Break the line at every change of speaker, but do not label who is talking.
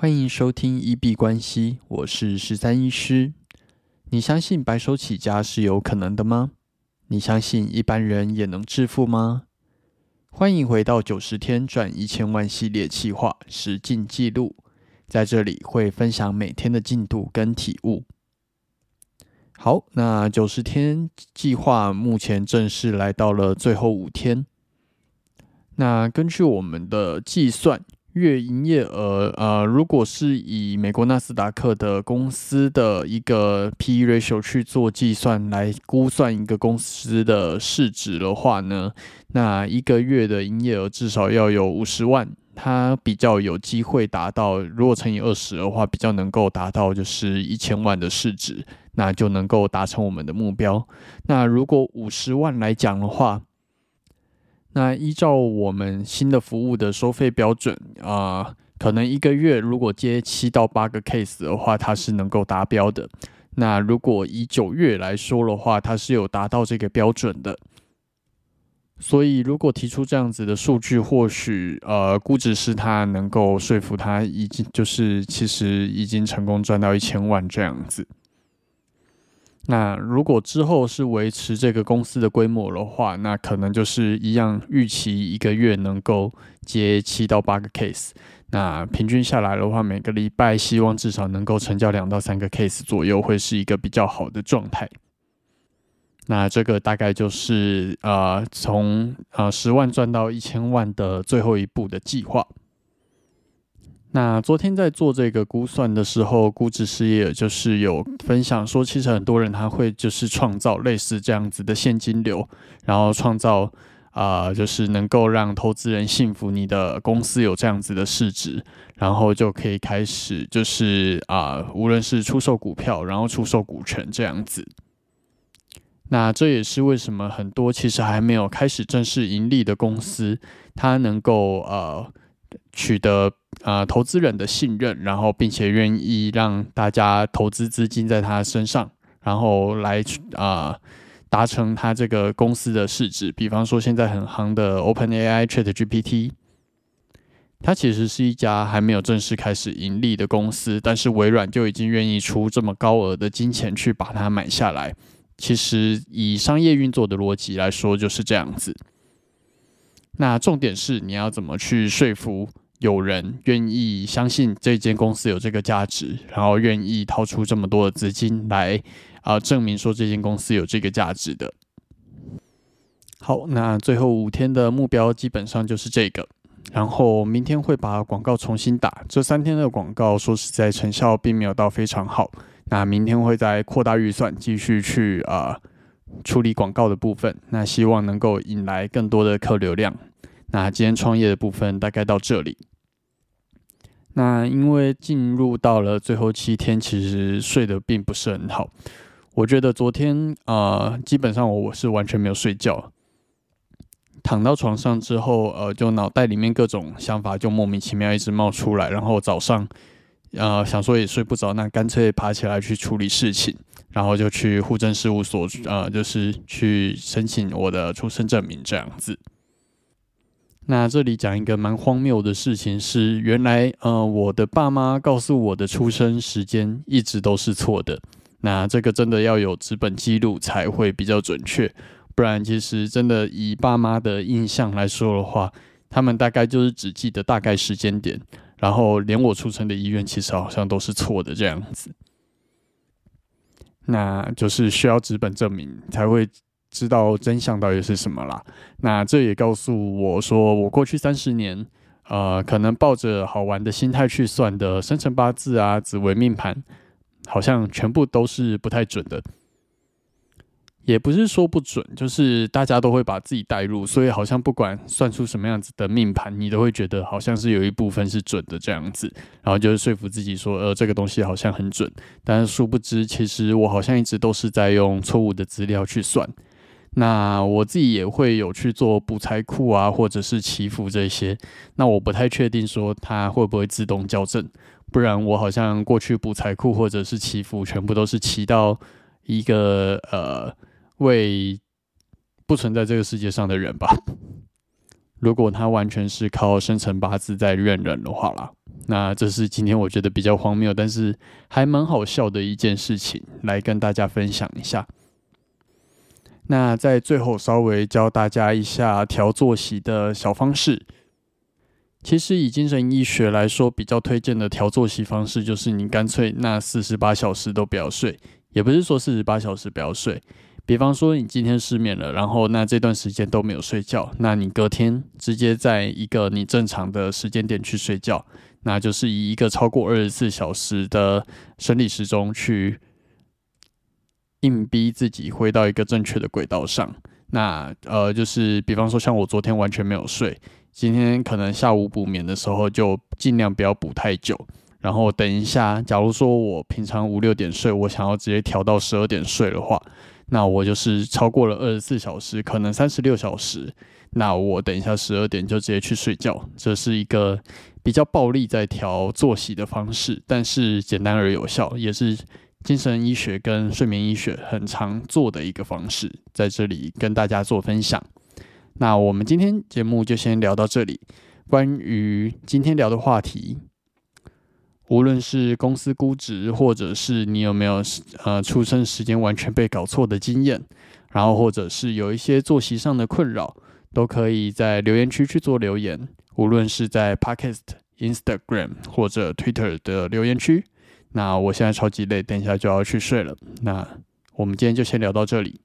欢迎收听一币关系，我是十三医师。你相信白手起家是有可能的吗？你相信一般人也能致富吗？欢迎回到九十天赚一千万系列企划实进记录，在这里会分享每天的进度跟体悟。好，那九十天计划目前正式来到了最后五天。那根据我们的计算，月营业额，呃，如果是以美国纳斯达克的公司的一个 P/E ratio 去做计算来估算一个公司的市值的话呢，那一个月的营业额至少要有五十万，它比较有机会达到。如果乘以二十的话，比较能够达到就是一千万的市值。那就能够达成我们的目标。那如果五十万来讲的话，那依照我们新的服务的收费标准啊，可能一个月如果接七到八个 case 的话，它是能够达标的。那如果以九月来说的话，它是有达到这个标准的。所以如果提出这样子的数据，或许呃估值是他能够说服他已经就是其实已经成功赚到一千万这样子。那如果之后是维持这个公司的规模的话，那可能就是一样预期一个月能够接七到八个 case。那平均下来的话，每个礼拜希望至少能够成交两到三个 case 左右，会是一个比较好的状态。那这个大概就是呃从呃十万赚到一千万的最后一步的计划。那昨天在做这个估算的时候，估值师也就是有分享说，其实很多人他会就是创造类似这样子的现金流，然后创造啊，就是能够让投资人信服你的公司有这样子的市值，然后就可以开始就是啊，无论是出售股票，然后出售股权这样子。那这也是为什么很多其实还没有开始正式盈利的公司，它能够呃。取得啊投资人的信任，然后并且愿意让大家投资资金在他身上，然后来啊达成他这个公司的市值。比方说现在很夯的 OpenAI ChatGPT，它其实是一家还没有正式开始盈利的公司，但是微软就已经愿意出这么高额的金钱去把它买下来。其实以商业运作的逻辑来说，就是这样子。那重点是你要怎么去说服有人愿意相信这间公司有这个价值，然后愿意掏出这么多的资金来啊证明说这间公司有这个价值的。好，那最后五天的目标基本上就是这个，然后明天会把广告重新打。这三天的广告说实在成效并没有到非常好，那明天会再扩大预算继续去啊处理广告的部分，那希望能够引来更多的客流量。那今天创业的部分大概到这里。那因为进入到了最后七天，其实睡得并不是很好。我觉得昨天啊，基本上我我是完全没有睡觉，躺到床上之后，呃，就脑袋里面各种想法就莫名其妙一直冒出来。然后早上，呃，想说也睡不着，那干脆爬起来去处理事情，然后就去户政事务所，呃，就是去申请我的出生证明这样子。那这里讲一个蛮荒谬的事情是，原来呃我的爸妈告诉我的出生时间一直都是错的。那这个真的要有纸本记录才会比较准确，不然其实真的以爸妈的印象来说的话，他们大概就是只记得大概时间点，然后连我出生的医院其实好像都是错的这样子。那就是需要纸本证明才会。知道真相到底是什么啦？那这也告诉我说，我过去三十年，呃，可能抱着好玩的心态去算的生辰八字啊、紫微命盘，好像全部都是不太准的。也不是说不准，就是大家都会把自己带入，所以好像不管算出什么样子的命盘，你都会觉得好像是有一部分是准的这样子，然后就是说服自己说，呃，这个东西好像很准。但是殊不知，其实我好像一直都是在用错误的资料去算。那我自己也会有去做补财库啊，或者是祈福这些。那我不太确定说它会不会自动校正，不然我好像过去补财库或者是祈福，全部都是祈到一个呃为不存在这个世界上的人吧。如果他完全是靠生辰八字在认人的话啦，那这是今天我觉得比较荒谬，但是还蛮好笑的一件事情，来跟大家分享一下。那在最后稍微教大家一下调作息的小方式。其实以精神医学来说，比较推荐的调作息方式就是你干脆那四十八小时都不要睡，也不是说四十八小时不要睡。比方说你今天失眠了，然后那这段时间都没有睡觉，那你隔天直接在一个你正常的时间点去睡觉，那就是以一个超过二十四小时的生理时钟去硬逼自己回到一个正确的轨道上。那呃，就是比方说像我昨天完全没有睡，今天可能下午补眠的时候就尽量不要补太久，然后等一下，假如说我平常五六点睡，我想要直接调到十二点睡的话。那我就是超过了二十四小时，可能三十六小时。那我等一下十二点就直接去睡觉，这是一个比较暴力在调作息的方式，但是简单而有效，也是精神医学跟睡眠医学很常做的一个方式，在这里跟大家做分享。那我们今天节目就先聊到这里。关于今天聊的话题。无论是公司估值，或者是你有没有呃出生时间完全被搞错的经验，然后或者是有一些作息上的困扰，都可以在留言区去做留言。无论是在 Podcast、Instagram 或者 Twitter 的留言区。那我现在超级累，等一下就要去睡了。那我们今天就先聊到这里。